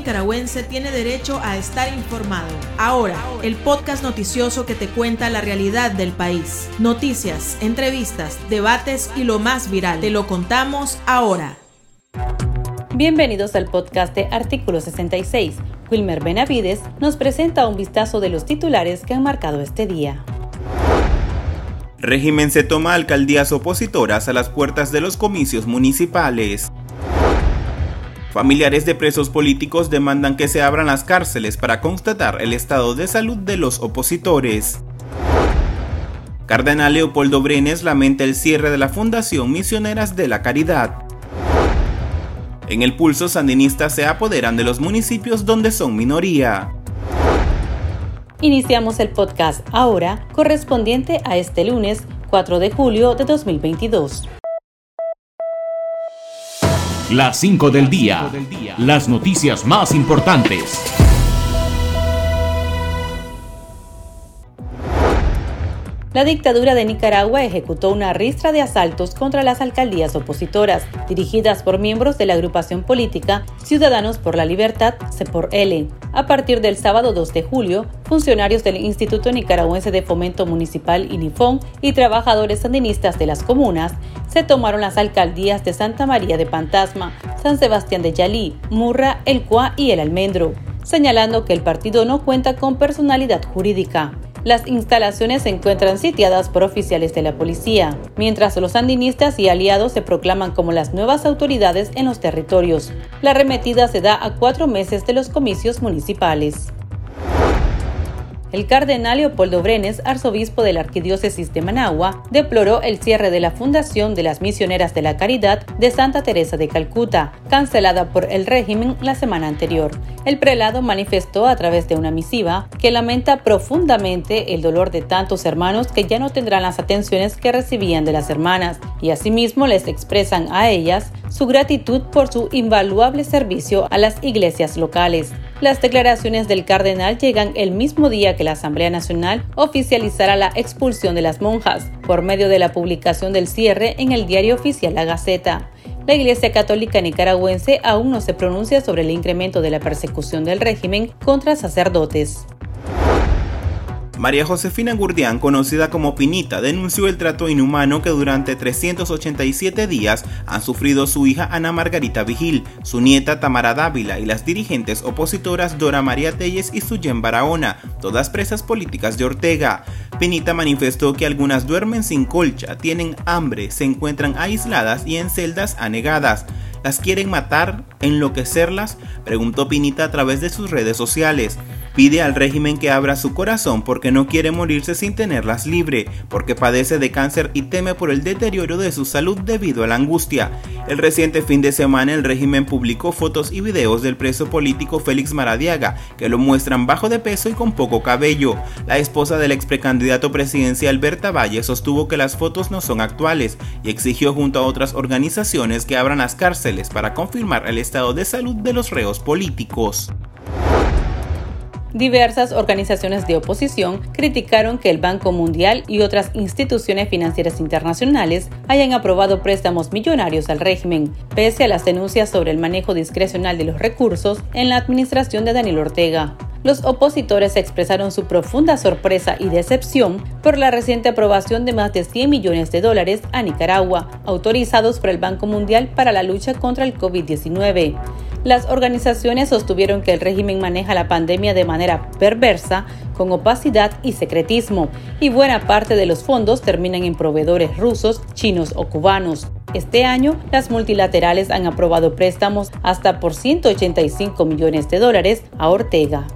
nicaragüense tiene derecho a estar informado. Ahora, el podcast noticioso que te cuenta la realidad del país. Noticias, entrevistas, debates y lo más viral. Te lo contamos ahora. Bienvenidos al podcast de Artículo 66. Wilmer Benavides nos presenta un vistazo de los titulares que han marcado este día. Régimen se toma alcaldías opositoras a las puertas de los comicios municipales. Familiares de presos políticos demandan que se abran las cárceles para constatar el estado de salud de los opositores. Cardenal Leopoldo Brenes lamenta el cierre de la Fundación Misioneras de la Caridad. En el pulso sandinista se apoderan de los municipios donde son minoría. Iniciamos el podcast ahora, correspondiente a este lunes 4 de julio de 2022. Las 5 del día. Las noticias más importantes. La dictadura de Nicaragua ejecutó una ristra de asaltos contra las alcaldías opositoras, dirigidas por miembros de la agrupación política Ciudadanos por la Libertad, C4L. A partir del sábado 2 de julio, funcionarios del Instituto Nicaragüense de Fomento Municipal INIFON y trabajadores sandinistas de las comunas se tomaron las alcaldías de Santa María de Pantasma, San Sebastián de Yalí, Murra, El Cuá y El Almendro, señalando que el partido no cuenta con personalidad jurídica. Las instalaciones se encuentran sitiadas por oficiales de la policía, mientras los sandinistas y aliados se proclaman como las nuevas autoridades en los territorios. La arremetida se da a cuatro meses de los comicios municipales. El cardenal Leopoldo Brenes, arzobispo de la Arquidiócesis de Managua, deploró el cierre de la Fundación de las Misioneras de la Caridad de Santa Teresa de Calcuta, cancelada por el régimen la semana anterior. El prelado manifestó a través de una misiva que lamenta profundamente el dolor de tantos hermanos que ya no tendrán las atenciones que recibían de las hermanas y asimismo les expresan a ellas su gratitud por su invaluable servicio a las iglesias locales. Las declaraciones del cardenal llegan el mismo día que la Asamblea Nacional oficializará la expulsión de las monjas por medio de la publicación del cierre en el diario oficial La Gaceta. La Iglesia Católica Nicaragüense aún no se pronuncia sobre el incremento de la persecución del régimen contra sacerdotes. María Josefina Gurdián, conocida como Pinita, denunció el trato inhumano que durante 387 días han sufrido su hija Ana Margarita Vigil, su nieta Tamara Dávila y las dirigentes opositoras Dora María Telles y Suyen Barahona, todas presas políticas de Ortega. Pinita manifestó que algunas duermen sin colcha, tienen hambre, se encuentran aisladas y en celdas anegadas. ¿Las quieren matar? ¿Enloquecerlas? Preguntó Pinita a través de sus redes sociales. Pide al régimen que abra su corazón porque no quiere morirse sin tenerlas libre, porque padece de cáncer y teme por el deterioro de su salud debido a la angustia. El reciente fin de semana el régimen publicó fotos y videos del preso político Félix Maradiaga, que lo muestran bajo de peso y con poco cabello. La esposa del ex precandidato presidencial Berta Valle sostuvo que las fotos no son actuales y exigió junto a otras organizaciones que abran las cárceles para confirmar el estado de salud de los reos políticos. Diversas organizaciones de oposición criticaron que el Banco Mundial y otras instituciones financieras internacionales hayan aprobado préstamos millonarios al régimen, pese a las denuncias sobre el manejo discrecional de los recursos en la administración de Daniel Ortega los opositores expresaron su profunda sorpresa y decepción por la reciente aprobación de más de 100 millones de dólares a Nicaragua, autorizados por el Banco Mundial para la lucha contra el COVID-19. Las organizaciones sostuvieron que el régimen maneja la pandemia de manera perversa, con opacidad y secretismo, y buena parte de los fondos terminan en proveedores rusos, chinos o cubanos. Este año, las multilaterales han aprobado préstamos hasta por 185 millones de dólares a Ortega.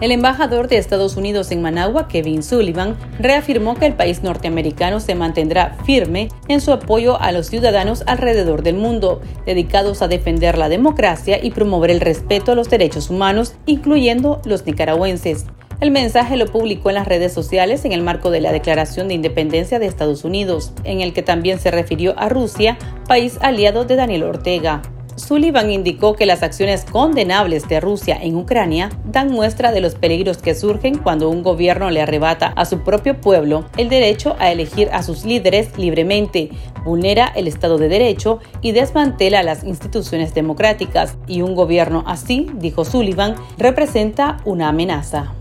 El embajador de Estados Unidos en Managua, Kevin Sullivan, reafirmó que el país norteamericano se mantendrá firme en su apoyo a los ciudadanos alrededor del mundo, dedicados a defender la democracia y promover el respeto a los derechos humanos, incluyendo los nicaragüenses. El mensaje lo publicó en las redes sociales en el marco de la Declaración de Independencia de Estados Unidos, en el que también se refirió a Rusia, país aliado de Daniel Ortega. Sullivan indicó que las acciones condenables de Rusia en Ucrania dan muestra de los peligros que surgen cuando un gobierno le arrebata a su propio pueblo el derecho a elegir a sus líderes libremente, vulnera el Estado de Derecho y desmantela las instituciones democráticas. Y un gobierno así, dijo Sullivan, representa una amenaza.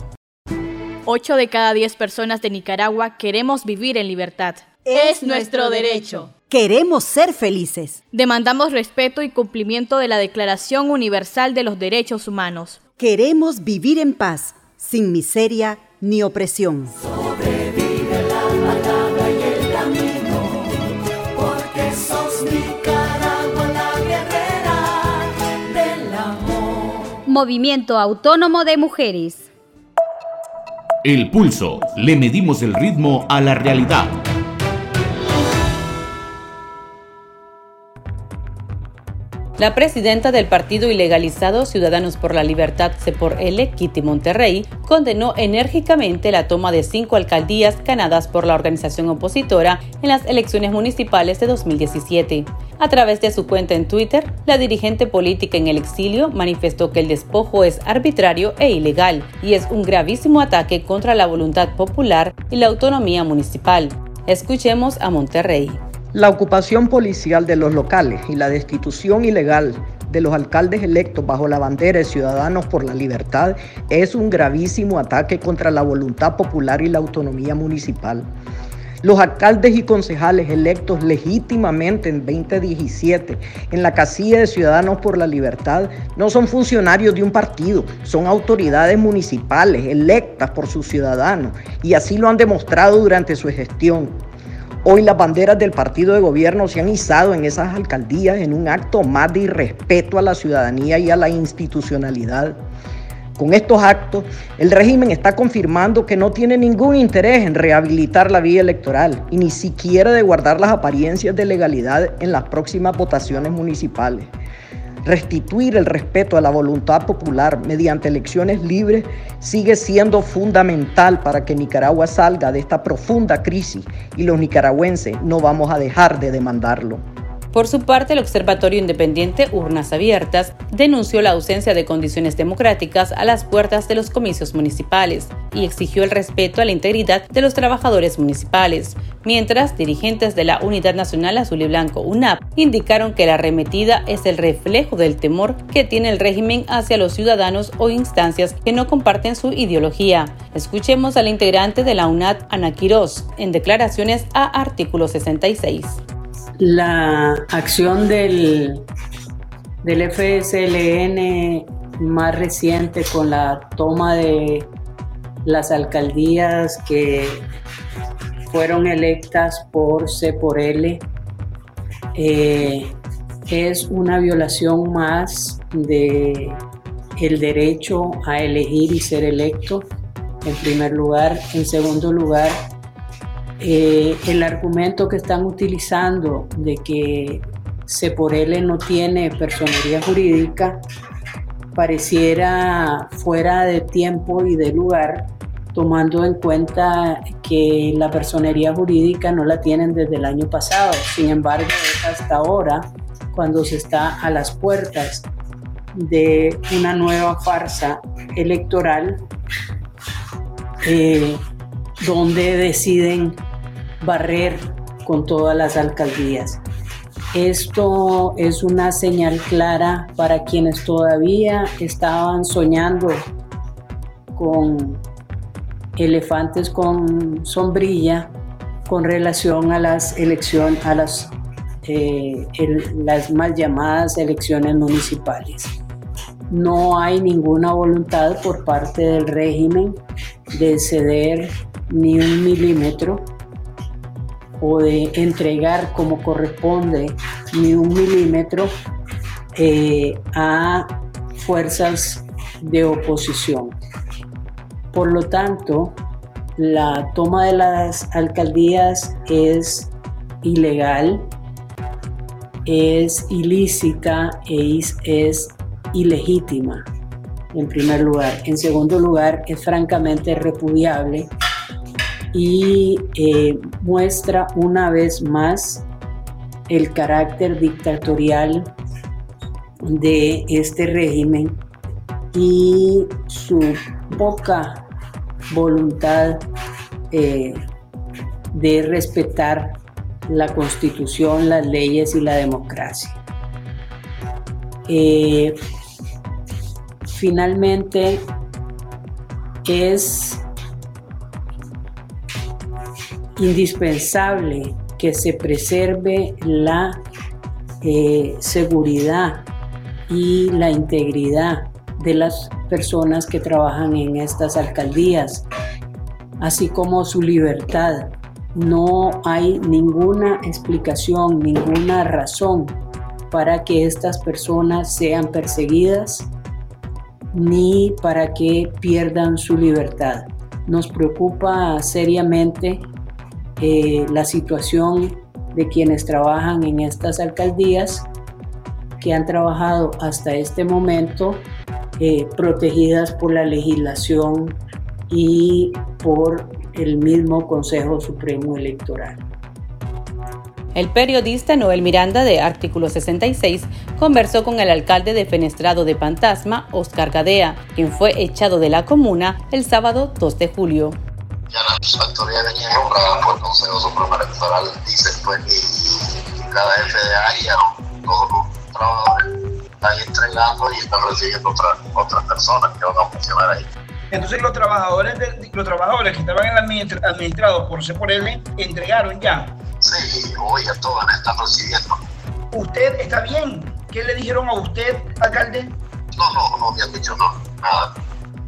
8 de cada 10 personas de Nicaragua queremos vivir en libertad. Es nuestro derecho. Queremos ser felices. Demandamos respeto y cumplimiento de la Declaración Universal de los Derechos Humanos. Queremos vivir en paz, sin miseria ni opresión. Sobrevive la palabra y el camino, porque sos Nicaragua la guerrera del amor. Movimiento Autónomo de Mujeres. El pulso. Le medimos el ritmo a la realidad. La presidenta del partido ilegalizado Ciudadanos por la Libertad, por L, Kitty Monterrey, condenó enérgicamente la toma de cinco alcaldías ganadas por la organización opositora en las elecciones municipales de 2017. A través de su cuenta en Twitter, la dirigente política en el exilio manifestó que el despojo es arbitrario e ilegal y es un gravísimo ataque contra la voluntad popular y la autonomía municipal. Escuchemos a Monterrey. La ocupación policial de los locales y la destitución ilegal de los alcaldes electos bajo la bandera de Ciudadanos por la Libertad es un gravísimo ataque contra la voluntad popular y la autonomía municipal. Los alcaldes y concejales electos legítimamente en 2017 en la casilla de Ciudadanos por la Libertad no son funcionarios de un partido, son autoridades municipales electas por sus ciudadanos y así lo han demostrado durante su gestión. Hoy las banderas del partido de gobierno se han izado en esas alcaldías en un acto más de irrespeto a la ciudadanía y a la institucionalidad. Con estos actos, el régimen está confirmando que no tiene ningún interés en rehabilitar la vía electoral y ni siquiera de guardar las apariencias de legalidad en las próximas votaciones municipales. Restituir el respeto a la voluntad popular mediante elecciones libres sigue siendo fundamental para que Nicaragua salga de esta profunda crisis y los nicaragüenses no vamos a dejar de demandarlo. Por su parte, el Observatorio Independiente Urnas Abiertas denunció la ausencia de condiciones democráticas a las puertas de los comicios municipales y exigió el respeto a la integridad de los trabajadores municipales, mientras dirigentes de la Unidad Nacional Azul y Blanco UNAP indicaron que la arremetida es el reflejo del temor que tiene el régimen hacia los ciudadanos o instancias que no comparten su ideología. Escuchemos al integrante de la UNAP, Ana Quirós, en declaraciones a artículo 66 la acción del, del FSLN más reciente con la toma de las alcaldías que fueron electas por C por L eh, es una violación más de el derecho a elegir y ser electo en primer lugar. En segundo lugar eh, el argumento que están utilizando de que C por L no tiene personería jurídica pareciera fuera de tiempo y de lugar, tomando en cuenta que la personería jurídica no la tienen desde el año pasado. Sin embargo, es hasta ahora cuando se está a las puertas de una nueva farsa electoral eh, donde deciden barrer con todas las alcaldías. Esto es una señal clara para quienes todavía estaban soñando con elefantes con sombrilla con relación a las elecciones, a las, eh, las mal llamadas elecciones municipales. No hay ninguna voluntad por parte del régimen de ceder ni un milímetro o de entregar como corresponde ni un milímetro eh, a fuerzas de oposición. Por lo tanto, la toma de las alcaldías es ilegal, es ilícita e es ilegítima, en primer lugar. En segundo lugar, es francamente repudiable y eh, muestra una vez más el carácter dictatorial de este régimen y su poca voluntad eh, de respetar la constitución, las leyes y la democracia. Eh, finalmente, es indispensable que se preserve la eh, seguridad y la integridad de las personas que trabajan en estas alcaldías, así como su libertad. No hay ninguna explicación, ninguna razón para que estas personas sean perseguidas ni para que pierdan su libertad. Nos preocupa seriamente eh, la situación de quienes trabajan en estas alcaldías que han trabajado hasta este momento eh, protegidas por la legislación y por el mismo Consejo Supremo Electoral. El periodista Noel Miranda de Artículo 66 conversó con el alcalde de Fenestrado de Fantasma, Oscar Gadea, quien fue echado de la comuna el sábado 2 de julio. Ya la autoridad venía nombrada por el Consejo Supremo Electoral, dice pues, y cada jefe de área, todos los trabajadores están entregando y están recibiendo otras, otras personas que van a funcionar ahí. Entonces los trabajadores, de, los trabajadores que estaban en administrados por C por L entregaron ya. Sí, hoy ya todos están recibiendo. ¿Usted está bien? ¿Qué le dijeron a usted, alcalde? No, no, no me han dicho no, nada.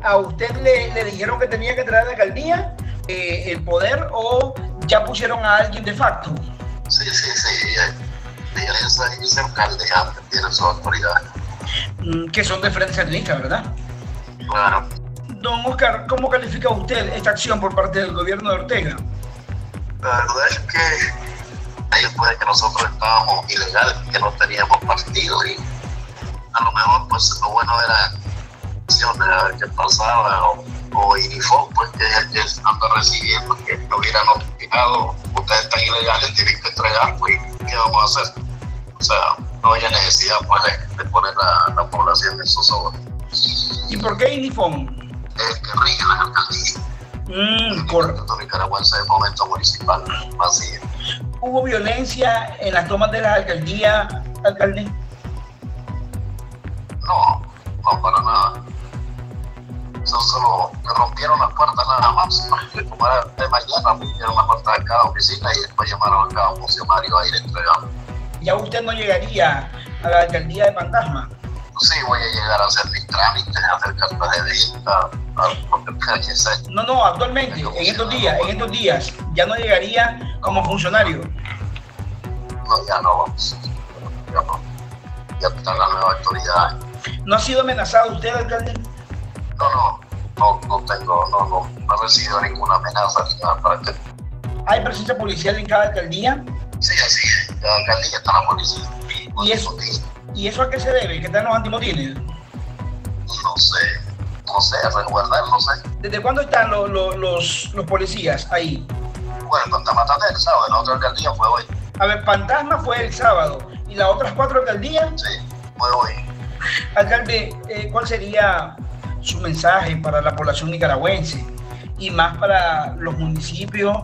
¿A usted le, le dijeron que tenía que traer a la alcaldía eh, el poder o ya pusieron a alguien de facto? Sí, sí, sí. Ese, ese alcalde ya tiene su autoridad. Mm, que son de frente sandinista, ¿verdad? Claro. Don Oscar, ¿cómo califica usted esta acción por parte del gobierno de Ortega? La verdad es que ellos pueden que nosotros estábamos ilegales, que no teníamos partido y a lo mejor pues lo bueno era de a ver qué pasaba o, o pues que es el que anda recibiendo, que lo hubiera notificado, ustedes están ilegales, tienen que entregar, pues ¿qué vamos a hacer? O sea, no había necesidad pues, de, poner a la población en zozobra. ¿Y por qué Inifón? Es el que rige la alcaldía. Mm, por... nicaragüense de momento municipal, así es. ¿Hubo violencia en las tomas de la alcaldía, alcalde? No, no, para nada. Eso solo me rompieron las puertas nada más. Como era de mañana, rompieron las puertas de cada oficina y después llamaron a cada funcionario a ir entregando. ¿Ya usted no llegaría a la alcaldía de Fantasma? Sí, voy a llegar a hacer mis trámites, a hacer cartas de venta, no, no, actualmente, en estos días, en estos días, ya no llegaría como funcionario. No, ya no vamos. Ya no. Ya está la nueva autoridad. ¿No ha sido amenazado usted, alcalde? No, no, no, no tengo, no, no, no he recibido ninguna amenaza ni nada para que. ¿Hay presencia policial en cada alcaldía? Sí, así es. En cada alcaldía está la policía. ¿Y eso, ¿Y eso a qué se debe? ¿Que están los antimotines? No sé no sé, resguardar, no sé. ¿Desde cuándo están los, los, los policías ahí? Bueno, Fantasma el sábado, la otra alcaldía fue hoy. A ver, Fantasma fue el sábado. ¿Y las otras cuatro alcaldías? Sí, fue hoy. Alcalde, eh, ¿cuál sería su mensaje para la población nicaragüense y más para los municipios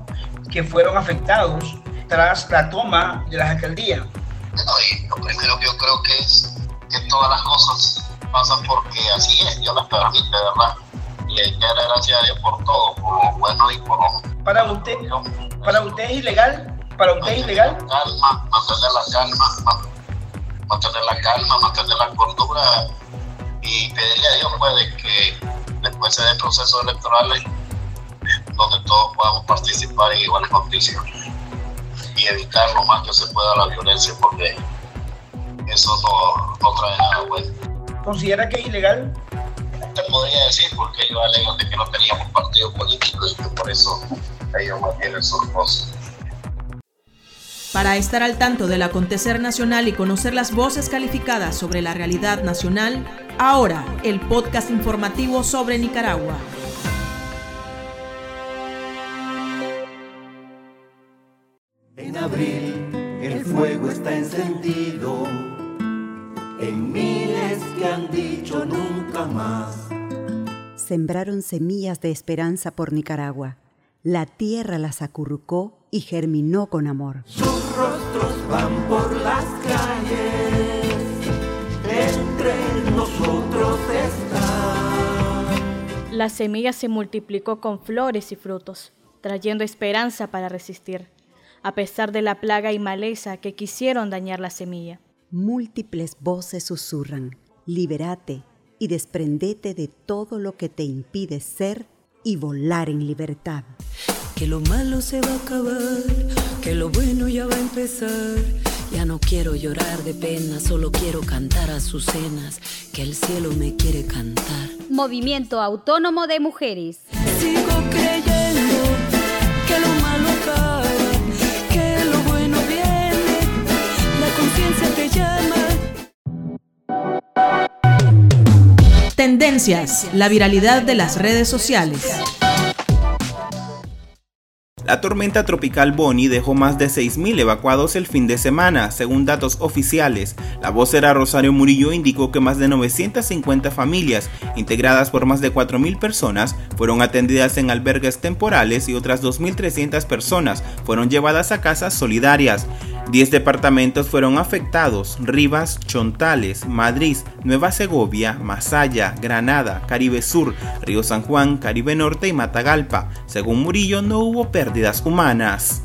que fueron afectados tras la toma de las alcaldías? No, y lo primero que yo creo que es que todas las cosas pasan porque así es, Dios las permite, ¿verdad? Y hay que dar gracias a Dios por todo, por lo bueno y por lo ¿Para usted, para usted es ilegal? ¿Para usted es ilegal? Calma, mantener la calma, mantener la calma, mantener la cordura y pedirle a Dios pues, que después se den procesos electorales donde todos podamos participar en iguales condiciones y evitar lo más que se pueda la violencia porque eso no, no trae nada bueno considera que es ilegal? Te podría decir porque ellos alegan de que no teníamos partido político y que por eso ellos mantienen sus cosas. Para estar al tanto del acontecer nacional y conocer las voces calificadas sobre la realidad nacional, ahora el podcast informativo sobre Nicaragua. En abril el fuego está encendido en mí te han dicho nunca más. Sembraron semillas de esperanza por Nicaragua. La tierra las acurrucó y germinó con amor. Sus rostros van por las calles, La semilla se multiplicó con flores y frutos, trayendo esperanza para resistir, a pesar de la plaga y maleza que quisieron dañar la semilla. Múltiples voces susurran, liberate y desprendete de todo lo que te impide ser y volar en libertad. Que lo malo se va a acabar, que lo bueno ya va a empezar. Ya no quiero llorar de pena, solo quiero cantar a sus cenas, que el cielo me quiere cantar. Movimiento Autónomo de Mujeres. Sigo creyendo que lo malo acaba, que lo bueno viene, la conciencia te llama. Tendencias, la viralidad de las redes sociales. La tormenta tropical Bonnie dejó más de 6.000 evacuados el fin de semana, según datos oficiales. La vocera Rosario Murillo indicó que más de 950 familias, integradas por más de 4.000 personas, fueron atendidas en albergues temporales y otras 2.300 personas fueron llevadas a casas solidarias. 10 departamentos fueron afectados, Rivas, Chontales, Madrid, Nueva Segovia, Masaya, Granada, Caribe Sur, Río San Juan, Caribe Norte y Matagalpa. Según Murillo no hubo pérdidas humanas.